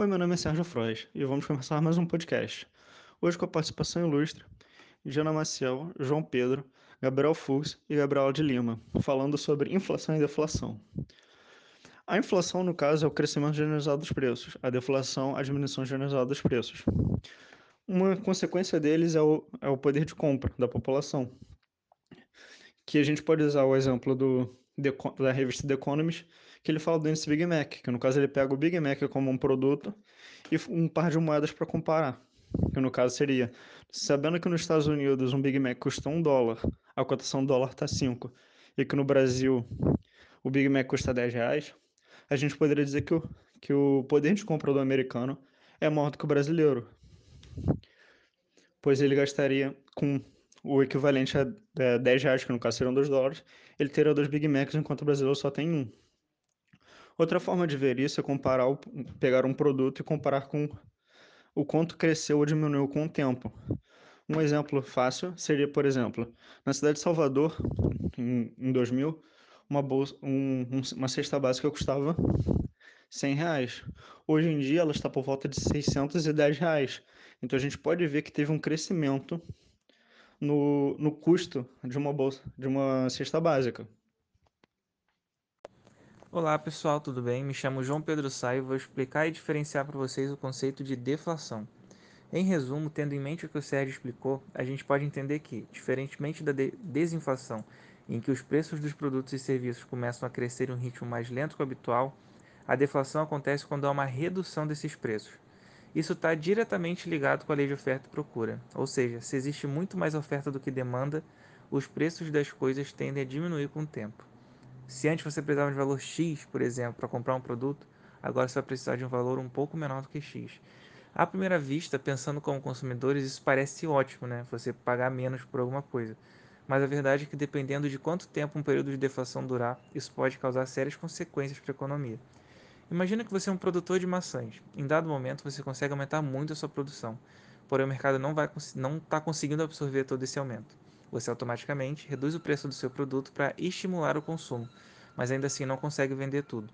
Oi, meu nome é Sérgio Frois e vamos começar mais um podcast. Hoje com a participação ilustre de Ana Maciel, João Pedro, Gabriel Fux e Gabriel de Lima, falando sobre inflação e deflação. A inflação, no caso, é o crescimento generalizado dos preços, a deflação, a diminuição generalizada dos preços. Uma consequência deles é o, é o poder de compra da população, que a gente pode usar o exemplo do, da revista The Economist, que ele fala do índice Big Mac, que no caso ele pega o Big Mac como um produto e um par de moedas para comparar, que no caso seria, sabendo que nos Estados Unidos um Big Mac custa um dólar, a cotação dólar está 5, e que no Brasil o Big Mac custa 10 reais, a gente poderia dizer que o, que o poder de compra do americano é maior do que o brasileiro, pois ele gastaria com o equivalente a é, 10 reais, que no caso seriam 2 dólares, ele teria dois Big Macs, enquanto o brasileiro só tem um. Outra forma de ver isso é comparar o, pegar um produto e comparar com o quanto cresceu ou diminuiu com o tempo. Um exemplo fácil seria, por exemplo, na cidade de Salvador, em, em 2000, uma, bolsa, um, uma cesta básica custava 100 reais. Hoje em dia ela está por volta de 610 reais. Então a gente pode ver que teve um crescimento no, no custo de uma bolsa, de uma cesta básica. Olá pessoal, tudo bem? Me chamo João Pedro Sá e vou explicar e diferenciar para vocês o conceito de deflação. Em resumo, tendo em mente o que o Sérgio explicou, a gente pode entender que, diferentemente da de desinflação, em que os preços dos produtos e serviços começam a crescer em um ritmo mais lento que o habitual, a deflação acontece quando há uma redução desses preços. Isso está diretamente ligado com a lei de oferta e procura, ou seja, se existe muito mais oferta do que demanda, os preços das coisas tendem a diminuir com o tempo. Se antes você precisava de valor X, por exemplo, para comprar um produto, agora você vai precisar de um valor um pouco menor do que X. À primeira vista, pensando como consumidores, isso parece ótimo, né? Você pagar menos por alguma coisa. Mas a verdade é que dependendo de quanto tempo um período de deflação durar, isso pode causar sérias consequências para a economia. Imagina que você é um produtor de maçãs. Em dado momento, você consegue aumentar muito a sua produção, porém o mercado não está conseguindo absorver todo esse aumento você automaticamente reduz o preço do seu produto para estimular o consumo, mas ainda assim não consegue vender tudo.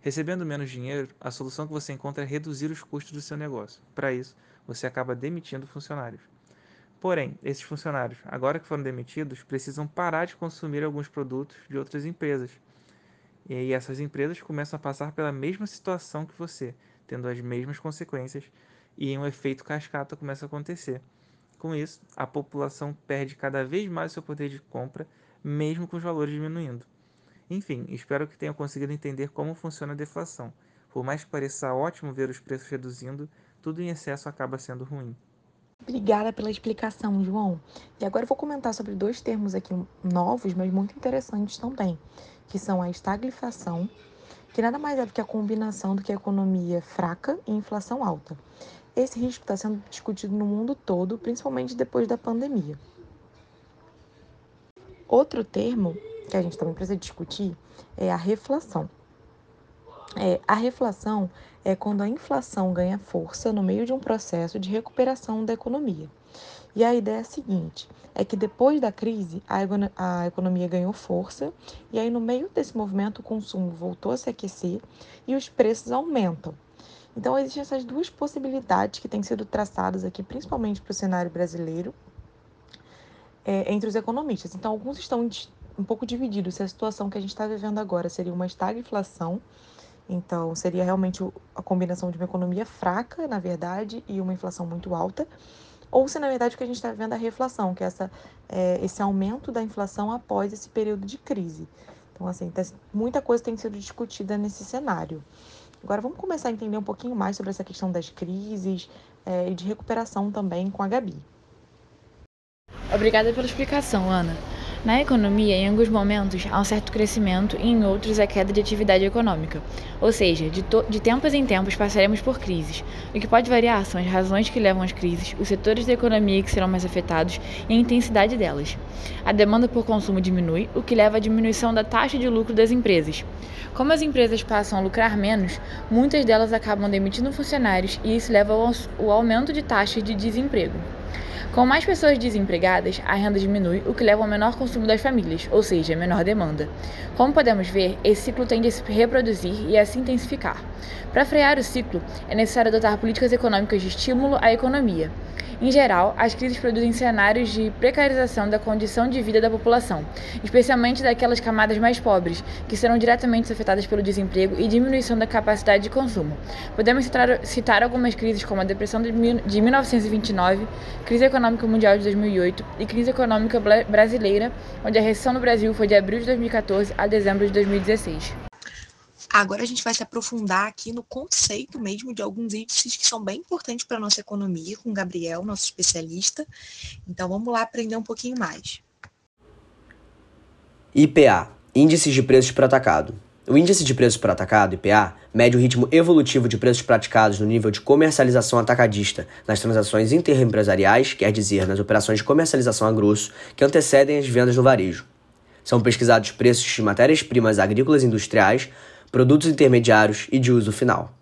Recebendo menos dinheiro, a solução que você encontra é reduzir os custos do seu negócio. Para isso, você acaba demitindo funcionários. Porém, esses funcionários, agora que foram demitidos, precisam parar de consumir alguns produtos de outras empresas. E essas empresas começam a passar pela mesma situação que você, tendo as mesmas consequências, e um efeito cascata começa a acontecer. Com isso, a população perde cada vez mais seu poder de compra, mesmo com os valores diminuindo. Enfim, espero que tenham conseguido entender como funciona a deflação. Por mais que pareça ótimo ver os preços reduzindo, tudo em excesso acaba sendo ruim. Obrigada pela explicação, João. E agora eu vou comentar sobre dois termos aqui novos, mas muito interessantes também, que são a estagflação, que nada mais é do que a combinação do que a economia fraca e inflação alta. Esse risco está sendo discutido no mundo todo, principalmente depois da pandemia. Outro termo que a gente também precisa discutir é a reflação. É, a reflação é quando a inflação ganha força no meio de um processo de recuperação da economia. E a ideia é a seguinte: é que depois da crise a, economia ganhou força e aí no meio desse movimento o consumo voltou a se aquecer e os preços aumentam. Então, existem essas duas possibilidades que têm sido traçadas aqui, principalmente para o cenário brasileiro, é, entre os economistas. Então, alguns estão um pouco divididos se a situação que a gente está vivendo agora seria uma estagflação, então seria realmente a combinação de uma economia fraca, na verdade, e uma inflação muito alta, ou se na verdade o que a gente está vivendo é a reflação, que é, essa, é esse aumento da inflação após esse período de crise. Então, assim, tá, muita coisa tem sido discutida nesse cenário. Agora vamos começar a entender um pouquinho mais sobre essa questão das crises é, e de recuperação também com a Gabi. Obrigada pela explicação, Ana. Na economia, em alguns momentos, há um certo crescimento e em outros a queda de atividade econômica. Ou seja, de, de, tempos em tempos passaremos por crises. O que pode variar são as razões que levam às crises, os setores da economia que serão mais afetados e a intensidade delas. A demanda por consumo diminui, o que leva à diminuição da taxa de lucro das empresas. Como as empresas passam a lucrar menos, muitas delas acabam demitindo funcionários e isso leva ao aumento de taxas de desemprego. Com mais pessoas desempregadas, a renda diminui, o que leva ao menor consumo das famílias, ou seja, menor demanda. Como podemos ver, esse ciclo tende a se reproduzir e a se intensificar. Para frear o ciclo, é necessário adotar políticas econômicas de estímulo à economia. Em geral, as crises produzem cenários de precarização da condição de vida da população, especialmente daquelas camadas mais pobres, que serão diretamente afetadas pelo desemprego e diminuição da capacidade de consumo. Podemos citar, citar algumas crises como a Depressão de 1929, crise econômica mundial de 2008 e crise econômica brasileira, onde a recessão no Brasil foi de abril de 2014 a dezembro de 2016. Agora a gente vai se aprofundar aqui no conceito mesmo de alguns índices que são bem importantes para a nossa economia, com o Gabriel, nosso especialista. Então vamos lá aprender um pouquinho mais. IPA Índices de Preços por Atacado. O índice de preços por atacado, IPA, mede o ritmo evolutivo de preços praticados no nível de comercialização atacadista nas transações interempresariais, quer dizer, nas operações de comercialização a grosso, que antecedem as vendas no varejo. São pesquisados preços de matérias-primas agrícolas e industriais, produtos intermediários e de uso final.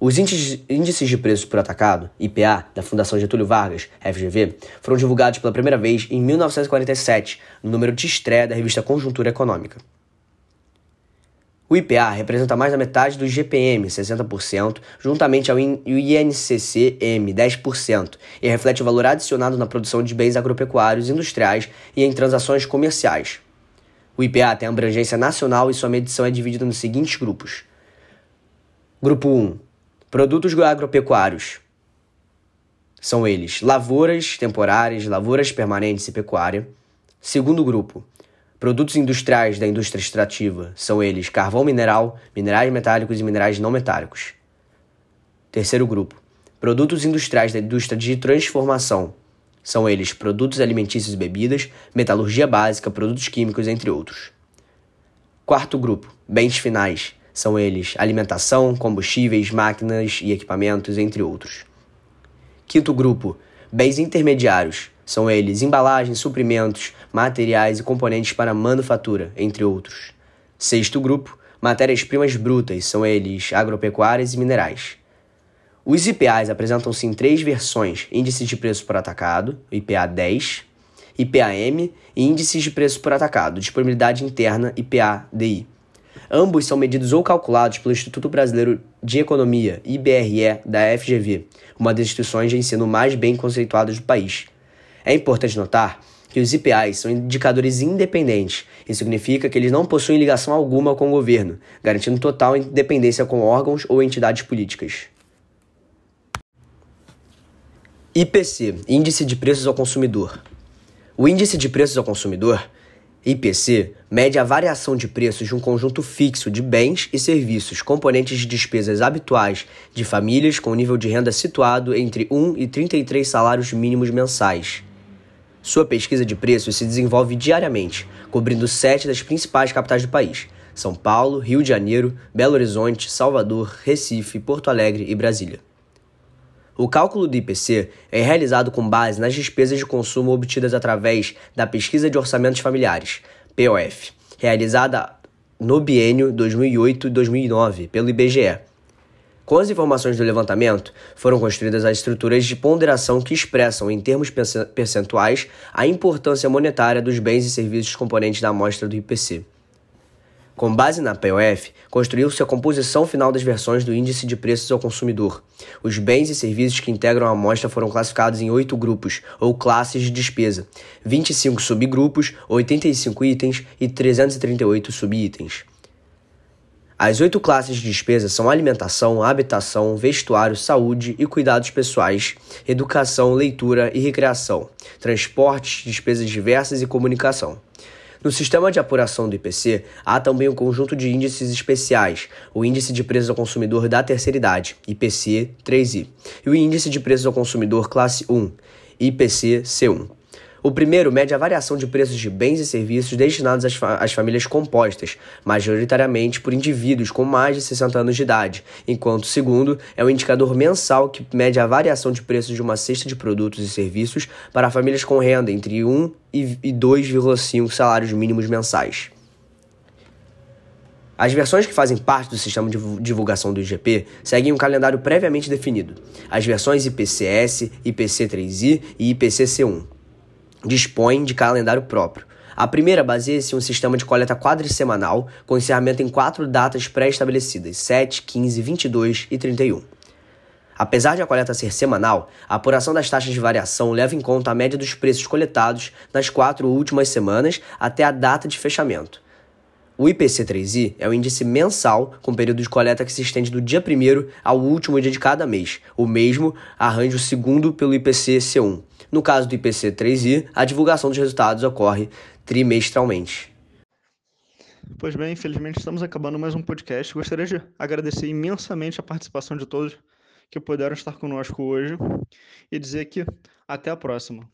Os índices de preços por atacado, IPA, da Fundação Getúlio Vargas, FGV, foram divulgados pela primeira vez em 1947, no número de estreia da revista Conjuntura Econômica. O IPA representa mais da metade do GPM, 60%, juntamente ao INCC-M, 10%, e reflete o valor adicionado na produção de bens agropecuários, industriais e em transações comerciais. O IPA tem abrangência nacional e sua medição é dividida nos seguintes grupos. Grupo 1. Produtos agropecuários. São eles lavouras temporárias, lavouras permanentes e pecuária. Segundo grupo. Produtos industriais da indústria extrativa. São eles carvão mineral, minerais metálicos e minerais não metálicos. Terceiro grupo. Produtos industriais da indústria de transformação. São eles produtos alimentícios e bebidas, metalurgia básica, produtos químicos, entre outros. Quarto grupo, bens finais. São eles alimentação, combustíveis, máquinas e equipamentos, entre outros. Quinto grupo, bens intermediários. São eles embalagens, suprimentos, materiais e componentes para manufatura, entre outros. Sexto grupo, matérias-primas brutas. São eles agropecuárias e minerais. Os IPAs apresentam-se em três versões: índice de preço por atacado, IPA 10, IPAM e índices de preço por atacado, disponibilidade interna, IPA-DI. Ambos são medidos ou calculados pelo Instituto Brasileiro de Economia, IBRE, da FGV, uma das instituições de ensino mais bem conceituadas do país. É importante notar que os IPAs são indicadores independentes. Isso significa que eles não possuem ligação alguma com o governo, garantindo total independência com órgãos ou entidades políticas. IPC Índice de Preços ao Consumidor. O Índice de Preços ao Consumidor, IPC, mede a variação de preços de um conjunto fixo de bens e serviços, componentes de despesas habituais de famílias com nível de renda situado entre 1 e 33 salários mínimos mensais. Sua pesquisa de preços se desenvolve diariamente, cobrindo sete das principais capitais do país: São Paulo, Rio de Janeiro, Belo Horizonte, Salvador, Recife, Porto Alegre e Brasília. O cálculo do IPC é realizado com base nas despesas de consumo obtidas através da Pesquisa de Orçamentos Familiares, POF, realizada no biênio 2008-2009 pelo IBGE. Com as informações do levantamento, foram construídas as estruturas de ponderação que expressam, em termos percentuais, a importância monetária dos bens e serviços componentes da amostra do IPC. Com base na POF, construiu-se a composição final das versões do Índice de Preços ao Consumidor. Os bens e serviços que integram a amostra foram classificados em oito grupos, ou classes de despesa, 25 subgrupos, 85 itens e 338 subitens. As oito classes de despesa são alimentação, habitação, vestuário, saúde e cuidados pessoais, educação, leitura e recreação, transportes, despesas diversas e comunicação. No sistema de apuração do IPC, há também um conjunto de índices especiais, o Índice de Preços ao Consumidor da Terceira Idade, IPC 3I, e o Índice de Preços ao Consumidor Classe 1, IPC C1. O primeiro mede a variação de preços de bens e serviços destinados às, fa às, famílias compostas, majoritariamente por indivíduos com mais de 60 anos de idade, enquanto o segundo é o indicador mensal que mede a variação de preços de uma cesta de produtos e serviços para famílias com renda entre 1 e 2,5 salários mínimos mensais. As versões que fazem parte do sistema de divulgação do IGP seguem um calendário previamente definido. As versões IPCS, IPC3I e IPCC1 dispõem de calendário próprio. A primeira baseia-se em um sistema de coleta quadrisemanal, com encerramento em quatro datas pré-estabelecidas: 7, 15, 22 e 31. Apesar de a coleta ser semanal, a apuração das taxas de variação leva em conta a média dos preços coletados nas quatro últimas semanas até a data de fechamento. O IPC3I é o índice mensal com período de coleta que se estende do dia 1 ao último dia de cada mês. O mesmo arranja o segundo pelo IPC-C1. No caso do IPC3I, a divulgação dos resultados ocorre trimestralmente. Pois bem, infelizmente estamos acabando mais um podcast. Gostaria de agradecer imensamente a participação de todos que puderam estar conosco hoje e dizer que até a próxima.